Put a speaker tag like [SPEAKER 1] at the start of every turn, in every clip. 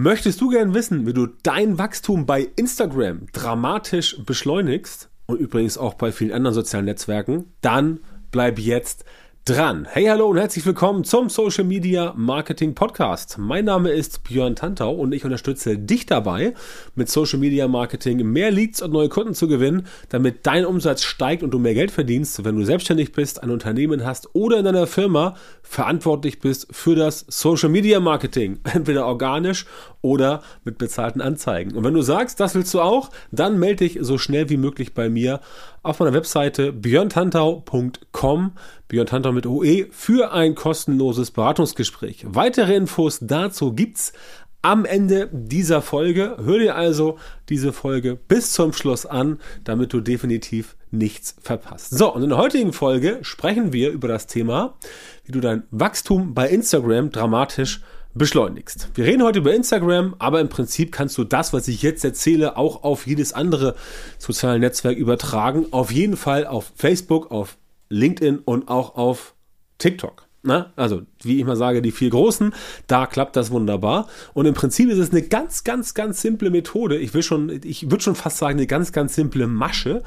[SPEAKER 1] Möchtest du gern wissen, wie du dein Wachstum bei Instagram dramatisch beschleunigst und übrigens auch bei vielen anderen sozialen Netzwerken? Dann bleib jetzt dran. Hey, hallo und herzlich willkommen zum Social Media Marketing Podcast. Mein Name ist Björn Tantau und ich unterstütze dich dabei, mit Social Media Marketing mehr Leads und neue Kunden zu gewinnen, damit dein Umsatz steigt und du mehr Geld verdienst, wenn du selbstständig bist, ein Unternehmen hast oder in deiner Firma verantwortlich bist für das Social Media Marketing, entweder organisch oder mit bezahlten Anzeigen. Und wenn du sagst, das willst du auch, dann melde dich so schnell wie möglich bei mir auf meiner Webseite björntantau.com, björntantau mit OE, für ein kostenloses Beratungsgespräch. Weitere Infos dazu gibt's am Ende dieser Folge. Hör dir also diese Folge bis zum Schluss an, damit du definitiv nichts verpasst. So, und in der heutigen Folge sprechen wir über das Thema, wie du dein Wachstum bei Instagram dramatisch beschleunigst. Wir reden heute über Instagram, aber im Prinzip kannst du das, was ich jetzt erzähle, auch auf jedes andere soziale Netzwerk übertragen. Auf jeden Fall auf Facebook, auf LinkedIn und auch auf TikTok. Na, also, wie ich mal sage, die vier großen, da klappt das wunderbar. Und im Prinzip ist es eine ganz, ganz, ganz simple Methode. Ich will schon, ich würde schon fast sagen, eine ganz, ganz simple Masche,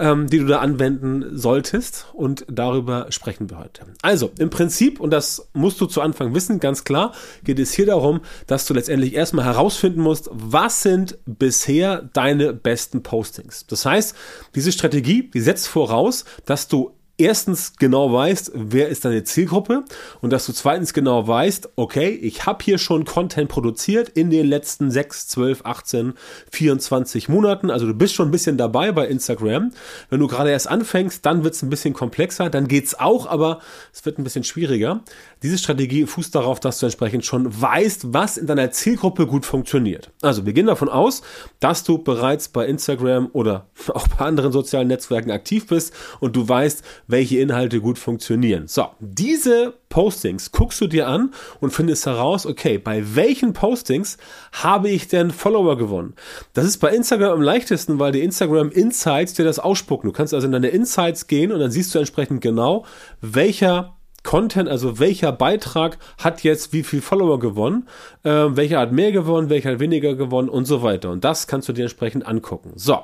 [SPEAKER 1] ähm, die du da anwenden solltest. Und darüber sprechen wir heute. Also, im Prinzip, und das musst du zu Anfang wissen, ganz klar, geht es hier darum, dass du letztendlich erstmal herausfinden musst, was sind bisher deine besten Postings. Das heißt, diese Strategie, die setzt voraus, dass du erstens genau weißt, wer ist deine Zielgruppe und dass du zweitens genau weißt, okay, ich habe hier schon Content produziert in den letzten 6, 12, 18, 24 Monaten. Also du bist schon ein bisschen dabei bei Instagram. Wenn du gerade erst anfängst, dann wird es ein bisschen komplexer, dann geht's auch, aber es wird ein bisschen schwieriger. Diese Strategie fußt darauf, dass du entsprechend schon weißt, was in deiner Zielgruppe gut funktioniert. Also wir gehen davon aus, dass du bereits bei Instagram oder auch bei anderen sozialen Netzwerken aktiv bist und du weißt, welche Inhalte gut funktionieren. So, diese Postings guckst du dir an und findest heraus, okay, bei welchen Postings habe ich denn Follower gewonnen? Das ist bei Instagram am leichtesten, weil die Instagram Insights dir das ausspucken. Du kannst also in deine Insights gehen und dann siehst du entsprechend genau, welcher Content, also welcher Beitrag hat jetzt wie viel Follower gewonnen, äh, welcher hat mehr gewonnen, welcher hat weniger gewonnen und so weiter. Und das kannst du dir entsprechend angucken. So.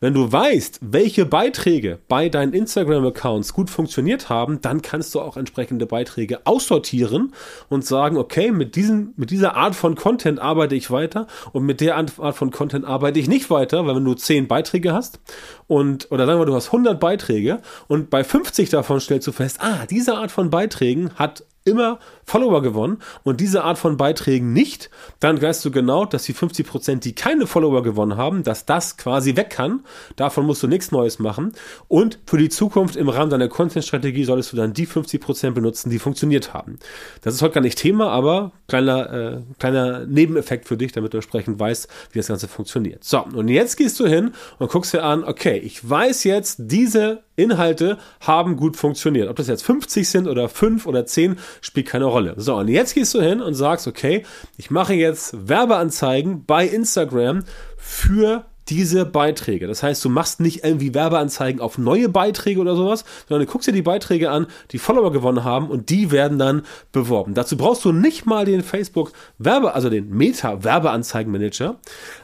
[SPEAKER 1] Wenn du weißt, welche Beiträge bei deinen Instagram-Accounts gut funktioniert haben, dann kannst du auch entsprechende Beiträge aussortieren und sagen, okay, mit, diesem, mit dieser Art von Content arbeite ich weiter und mit der Art von Content arbeite ich nicht weiter, weil wenn du 10 Beiträge hast und, oder sagen wir, du hast 100 Beiträge und bei 50 davon stellst du fest, ah, diese Art von Beiträgen hat immer Follower gewonnen und diese Art von Beiträgen nicht, dann weißt du genau, dass die 50%, Prozent, die keine Follower gewonnen haben, dass das quasi weg kann. Davon musst du nichts Neues machen. Und für die Zukunft im Rahmen deiner Content-Strategie solltest du dann die 50 Prozent benutzen, die funktioniert haben. Das ist heute gar nicht Thema, aber kleiner, äh, kleiner Nebeneffekt für dich, damit du entsprechend weißt, wie das Ganze funktioniert. So, und jetzt gehst du hin und guckst dir an, okay, ich weiß jetzt, diese Inhalte haben gut funktioniert. Ob das jetzt 50 sind oder 5 oder 10, spielt keine Rolle. So, und jetzt gehst du hin und sagst, okay, ich mache jetzt Werbeanzeigen bei Instagram für diese Beiträge. Das heißt, du machst nicht irgendwie Werbeanzeigen auf neue Beiträge oder sowas, sondern du guckst dir die Beiträge an, die Follower gewonnen haben und die werden dann beworben. Dazu brauchst du nicht mal den Facebook Werbe, also den Meta Werbeanzeigenmanager,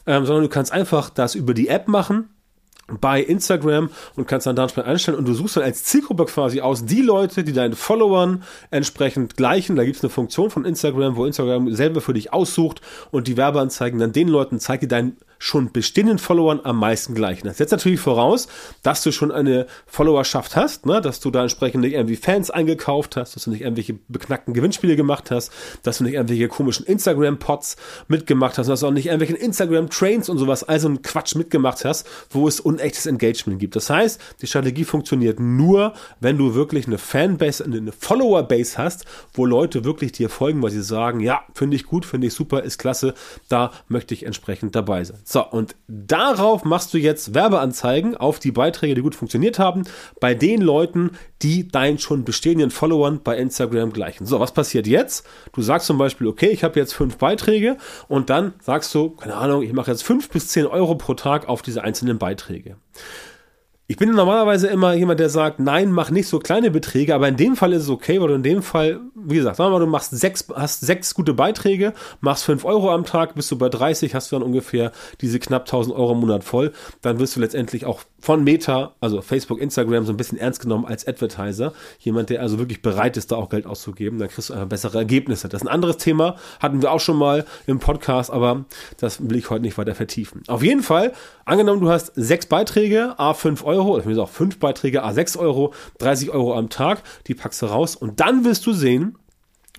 [SPEAKER 1] ähm, sondern du kannst einfach das über die App machen bei Instagram und kannst dann da entsprechend einstellen und du suchst dann als Zielgruppe quasi aus die Leute, die deinen Followern entsprechend gleichen. Da gibt es eine Funktion von Instagram, wo Instagram selber für dich aussucht und die Werbeanzeigen dann den Leuten zeigt, die deinen schon bestehenden Followern am meisten gleichen. Das setzt natürlich voraus, dass du schon eine Followerschaft hast, ne? dass du da entsprechend nicht irgendwie Fans eingekauft hast, dass du nicht irgendwelche beknackten Gewinnspiele gemacht hast, dass du nicht irgendwelche komischen Instagram-Pots mitgemacht hast, dass du auch nicht irgendwelchen Instagram-Trains und sowas, also einen Quatsch mitgemacht hast, wo es unechtes Engagement gibt. Das heißt, die Strategie funktioniert nur, wenn du wirklich eine Fanbase, eine Follower-Base hast, wo Leute wirklich dir folgen, weil sie sagen, ja, finde ich gut, finde ich super, ist klasse, da möchte ich entsprechend dabei sein. So, und darauf machst du jetzt Werbeanzeigen auf die Beiträge, die gut funktioniert haben, bei den Leuten, die deinen schon bestehenden Followern bei Instagram gleichen. So, was passiert jetzt? Du sagst zum Beispiel, okay, ich habe jetzt fünf Beiträge und dann sagst du, keine Ahnung, ich mache jetzt fünf bis zehn Euro pro Tag auf diese einzelnen Beiträge. Ich bin normalerweise immer jemand, der sagt, nein, mach nicht so kleine Beträge, aber in dem Fall ist es okay, weil du in dem Fall, wie gesagt, wir mal, du machst sechs, hast sechs gute Beiträge, machst fünf Euro am Tag, bist du bei 30, hast du dann ungefähr diese knapp 1000 Euro im Monat voll, dann wirst du letztendlich auch von Meta, also Facebook, Instagram, so ein bisschen ernst genommen als Advertiser. Jemand, der also wirklich bereit ist, da auch Geld auszugeben, dann kriegst du einfach bessere Ergebnisse. Das ist ein anderes Thema, hatten wir auch schon mal im Podcast, aber das will ich heute nicht weiter vertiefen. Auf jeden Fall, angenommen, du hast sechs Beiträge, a 5 Euro, Euro, oder auch fünf Beiträge, A6 Euro, 30 Euro am Tag, die packst du raus und dann wirst du sehen,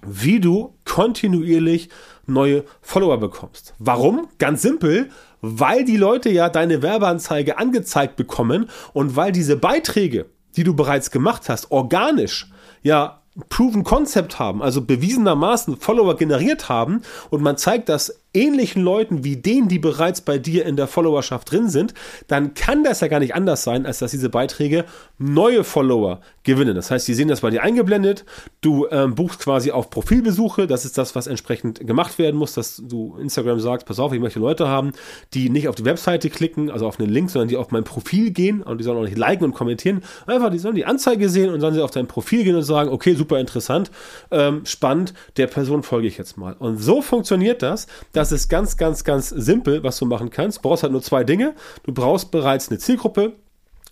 [SPEAKER 1] wie du kontinuierlich neue Follower bekommst. Warum? Ganz simpel, weil die Leute ja deine Werbeanzeige angezeigt bekommen und weil diese Beiträge, die du bereits gemacht hast, organisch ja Proven Concept haben, also bewiesenermaßen Follower generiert haben und man zeigt das ähnlichen Leuten wie denen, die bereits bei dir in der Followerschaft drin sind, dann kann das ja gar nicht anders sein, als dass diese Beiträge neue Follower gewinnen. Das heißt, sie sehen das bei dir eingeblendet, du ähm, buchst quasi auf Profilbesuche, das ist das, was entsprechend gemacht werden muss, dass du Instagram sagst, pass auf, ich möchte Leute haben, die nicht auf die Webseite klicken, also auf einen Link, sondern die auf mein Profil gehen und die sollen auch nicht liken und kommentieren, einfach, die sollen die Anzeige sehen und sollen sie auf dein Profil gehen und sagen, okay, super interessant, ähm, spannend, der Person folge ich jetzt mal. Und so funktioniert das, dass das ist ganz, ganz, ganz simpel, was du machen kannst. Du brauchst halt nur zwei Dinge. Du brauchst bereits eine Zielgruppe,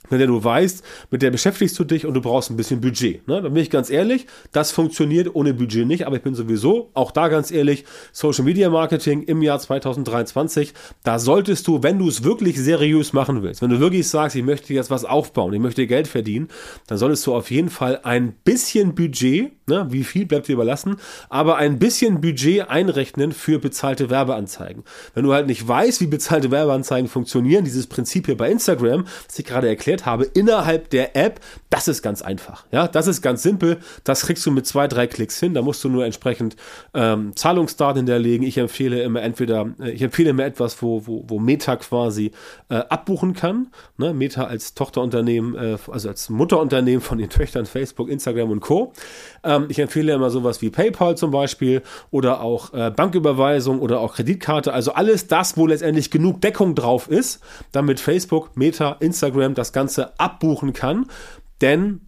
[SPEAKER 1] mit der du weißt, mit der beschäftigst du dich und du brauchst ein bisschen Budget. Ne? Da bin ich ganz ehrlich, das funktioniert ohne Budget nicht, aber ich bin sowieso auch da ganz ehrlich, Social Media Marketing im Jahr 2023, da solltest du, wenn du es wirklich seriös machen willst, wenn du wirklich sagst, ich möchte jetzt was aufbauen, ich möchte Geld verdienen, dann solltest du auf jeden Fall ein bisschen Budget, ne, wie viel bleibt dir überlassen, aber ein bisschen Budget einrechnen für bezahlte Werbeanzeigen. Wenn du halt nicht weißt, wie bezahlte Werbeanzeigen funktionieren, dieses Prinzip hier bei Instagram, was ich gerade erklärt erklärt habe, innerhalb der App, das ist ganz einfach. Ja, das ist ganz simpel. Das kriegst du mit zwei, drei Klicks hin. Da musst du nur entsprechend ähm, Zahlungsdaten hinterlegen. Ich empfehle immer entweder, äh, ich empfehle immer etwas, wo, wo, wo Meta quasi äh, abbuchen kann. Ne? Meta als Tochterunternehmen, äh, also als Mutterunternehmen von den Töchtern Facebook, Instagram und Co. Ähm, ich empfehle immer sowas wie PayPal zum Beispiel oder auch äh, Banküberweisung oder auch Kreditkarte. Also alles das, wo letztendlich genug Deckung drauf ist, damit Facebook, Meta, Instagram das Ganze Ganze abbuchen kann. Denn,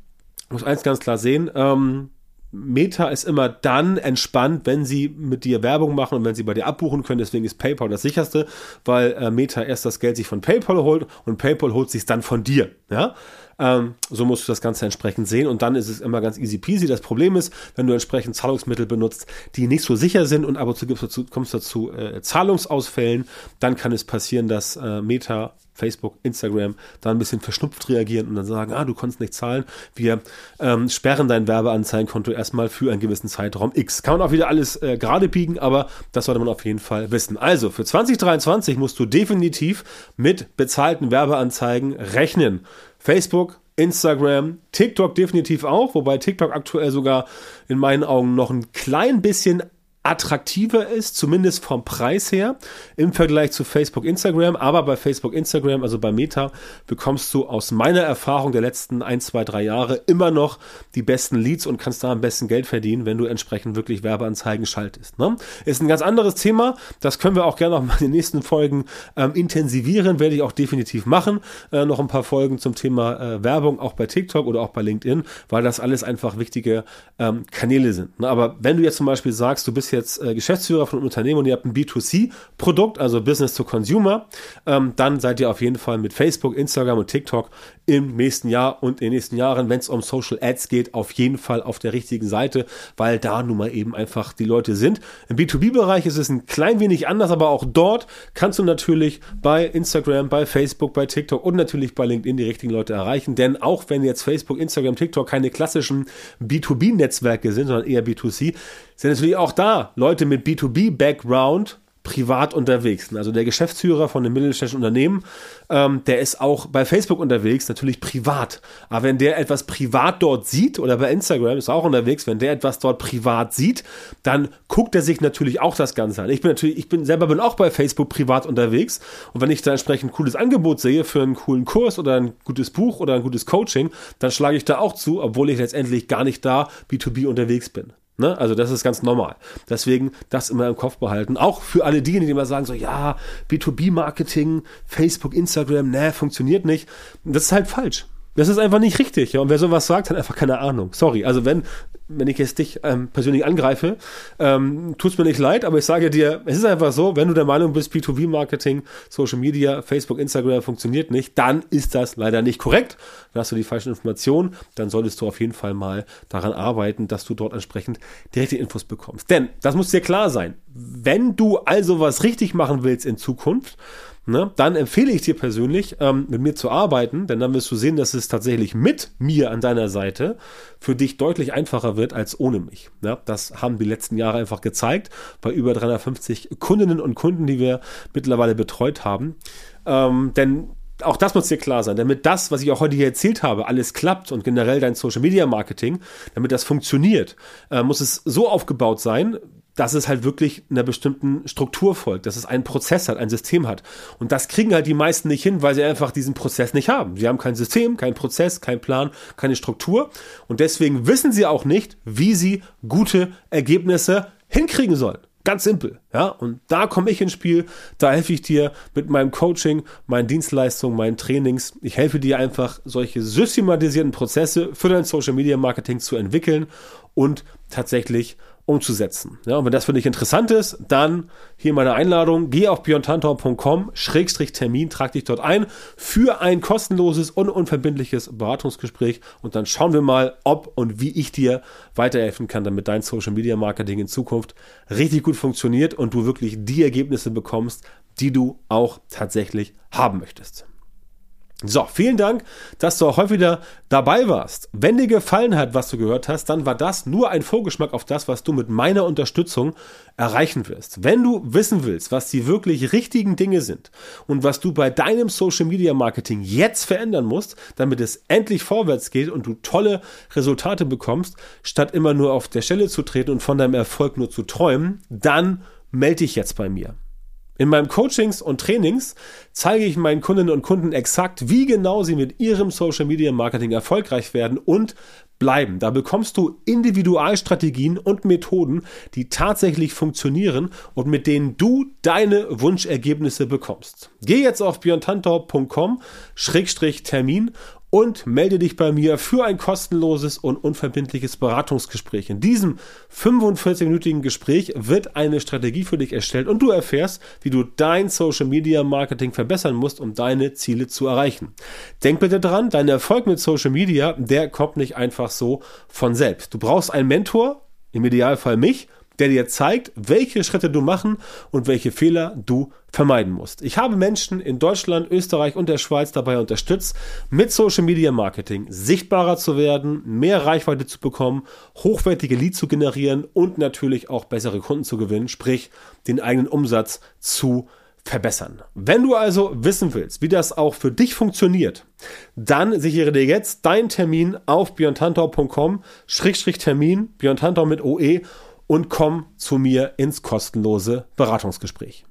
[SPEAKER 1] muss eins ganz klar sehen, ähm, Meta ist immer dann entspannt, wenn sie mit dir Werbung machen und wenn sie bei dir abbuchen können. Deswegen ist PayPal das sicherste, weil äh, Meta erst das Geld sich von PayPal holt und PayPal holt sich dann von dir. Ja? Ähm, so musst du das Ganze entsprechend sehen und dann ist es immer ganz easy peasy. Das Problem ist, wenn du entsprechend Zahlungsmittel benutzt, die nicht so sicher sind und ab und zu kommst du dazu äh, Zahlungsausfällen, dann kann es passieren, dass äh, Meta Facebook, Instagram da ein bisschen verschnupft reagieren und dann sagen, ah, du konntest nicht zahlen, wir ähm, sperren dein Werbeanzeigenkonto erstmal für einen gewissen Zeitraum X. Kann man auch wieder alles äh, gerade biegen, aber das sollte man auf jeden Fall wissen. Also für 2023 musst du definitiv mit bezahlten Werbeanzeigen rechnen. Facebook, Instagram, TikTok definitiv auch, wobei TikTok aktuell sogar in meinen Augen noch ein klein bisschen attraktiver ist, zumindest vom Preis her, im Vergleich zu Facebook, Instagram. Aber bei Facebook, Instagram, also bei Meta, bekommst du aus meiner Erfahrung der letzten ein, zwei, drei Jahre immer noch die besten Leads und kannst da am besten Geld verdienen, wenn du entsprechend wirklich Werbeanzeigen schaltest. Ne? Ist ein ganz anderes Thema. Das können wir auch gerne noch mal in den nächsten Folgen ähm, intensivieren. Werde ich auch definitiv machen. Äh, noch ein paar Folgen zum Thema äh, Werbung, auch bei TikTok oder auch bei LinkedIn, weil das alles einfach wichtige ähm, Kanäle sind. Ne? Aber wenn du jetzt zum Beispiel sagst, du bist jetzt äh, Geschäftsführer von einem Unternehmen und ihr habt ein B2C-Produkt, also Business to Consumer, ähm, dann seid ihr auf jeden Fall mit Facebook, Instagram und TikTok im nächsten Jahr und in den nächsten Jahren, wenn es um Social Ads geht, auf jeden Fall auf der richtigen Seite, weil da nun mal eben einfach die Leute sind. Im B2B-Bereich ist es ein klein wenig anders, aber auch dort kannst du natürlich bei Instagram, bei Facebook, bei TikTok und natürlich bei LinkedIn die richtigen Leute erreichen. Denn auch wenn jetzt Facebook, Instagram, TikTok keine klassischen B2B-Netzwerke sind, sondern eher B2C, sind natürlich auch da Leute mit B2B-Background privat unterwegs. Also der Geschäftsführer von einem mittelständischen Unternehmen, ähm, der ist auch bei Facebook unterwegs, natürlich privat. Aber wenn der etwas privat dort sieht oder bei Instagram ist er auch unterwegs, wenn der etwas dort privat sieht, dann guckt er sich natürlich auch das Ganze an. Ich bin natürlich, ich bin selber bin auch bei Facebook privat unterwegs und wenn ich da entsprechend ein cooles Angebot sehe für einen coolen Kurs oder ein gutes Buch oder ein gutes Coaching, dann schlage ich da auch zu, obwohl ich letztendlich gar nicht da B2B unterwegs bin. Ne? Also das ist ganz normal. Deswegen das immer im Kopf behalten. Auch für alle diejenigen, die immer sagen so, ja, B2B-Marketing, Facebook, Instagram, ne, funktioniert nicht. Das ist halt falsch. Das ist einfach nicht richtig. Ja? Und wer sowas sagt, hat einfach keine Ahnung. Sorry. Also wenn, wenn ich jetzt dich ähm, persönlich angreife, ähm, tut's mir nicht leid, aber ich sage dir, es ist einfach so, wenn du der Meinung bist, B2B-Marketing, Social Media, Facebook, Instagram funktioniert nicht, dann ist das leider nicht korrekt. Dann hast du die falschen Informationen, dann solltest du auf jeden Fall mal daran arbeiten, dass du dort entsprechend richtigen Infos bekommst. Denn, das muss dir klar sein, wenn du also was richtig machen willst in Zukunft, ne, dann empfehle ich dir persönlich, ähm, mit mir zu arbeiten, denn dann wirst du sehen, dass es tatsächlich mit mir an deiner Seite für dich deutlich einfacher wird als ohne mich. Ja, das haben die letzten Jahre einfach gezeigt, bei über 350 Kundinnen und Kunden, die wir mittlerweile betreut haben. Ähm, denn auch das muss dir klar sein, damit das, was ich auch heute hier erzählt habe, alles klappt und generell dein Social Media Marketing, damit das funktioniert, äh, muss es so aufgebaut sein, dass es halt wirklich einer bestimmten Struktur folgt, dass es einen Prozess hat, ein System hat. Und das kriegen halt die meisten nicht hin, weil sie einfach diesen Prozess nicht haben. Sie haben kein System, kein Prozess, kein Plan, keine Struktur. Und deswegen wissen sie auch nicht, wie sie gute Ergebnisse hinkriegen sollen. Ganz simpel, ja. Und da komme ich ins Spiel. Da helfe ich dir mit meinem Coaching, meinen Dienstleistungen, meinen Trainings. Ich helfe dir einfach, solche systematisierten Prozesse für dein Social Media Marketing zu entwickeln und tatsächlich umzusetzen. Ja, und wenn das für dich interessant ist, dann hier meine Einladung. Geh auf björntantor.com, Schrägstrich Termin, trag dich dort ein für ein kostenloses und unverbindliches Beratungsgespräch und dann schauen wir mal, ob und wie ich dir weiterhelfen kann, damit dein Social Media Marketing in Zukunft richtig gut funktioniert und du wirklich die Ergebnisse bekommst, die du auch tatsächlich haben möchtest. So, vielen Dank, dass du auch heute wieder dabei warst. Wenn dir gefallen hat, was du gehört hast, dann war das nur ein Vorgeschmack auf das, was du mit meiner Unterstützung erreichen wirst. Wenn du wissen willst, was die wirklich richtigen Dinge sind und was du bei deinem Social Media Marketing jetzt verändern musst, damit es endlich vorwärts geht und du tolle Resultate bekommst, statt immer nur auf der Stelle zu treten und von deinem Erfolg nur zu träumen, dann melde dich jetzt bei mir. In meinen Coachings und Trainings zeige ich meinen Kundinnen und Kunden exakt, wie genau sie mit ihrem Social Media Marketing erfolgreich werden und bleiben. Da bekommst du Individualstrategien und Methoden, die tatsächlich funktionieren und mit denen du deine Wunschergebnisse bekommst. Geh jetzt auf björntantor.com-termin und melde dich bei mir für ein kostenloses und unverbindliches Beratungsgespräch. In diesem 45-minütigen Gespräch wird eine Strategie für dich erstellt und du erfährst, wie du dein Social Media Marketing verbessern musst, um deine Ziele zu erreichen. Denk bitte dran, dein Erfolg mit Social Media, der kommt nicht einfach so von selbst. Du brauchst einen Mentor, im Idealfall mich, der dir zeigt, welche Schritte du machen und welche Fehler du vermeiden musst. Ich habe Menschen in Deutschland, Österreich und der Schweiz dabei unterstützt, mit Social Media Marketing sichtbarer zu werden, mehr Reichweite zu bekommen, hochwertige Leads zu generieren und natürlich auch bessere Kunden zu gewinnen, sprich den eigenen Umsatz zu verbessern. Wenn du also wissen willst, wie das auch für dich funktioniert, dann sichere dir jetzt deinen Termin auf björntantor.com-termin, Björn mit OE und komm zu mir ins kostenlose Beratungsgespräch.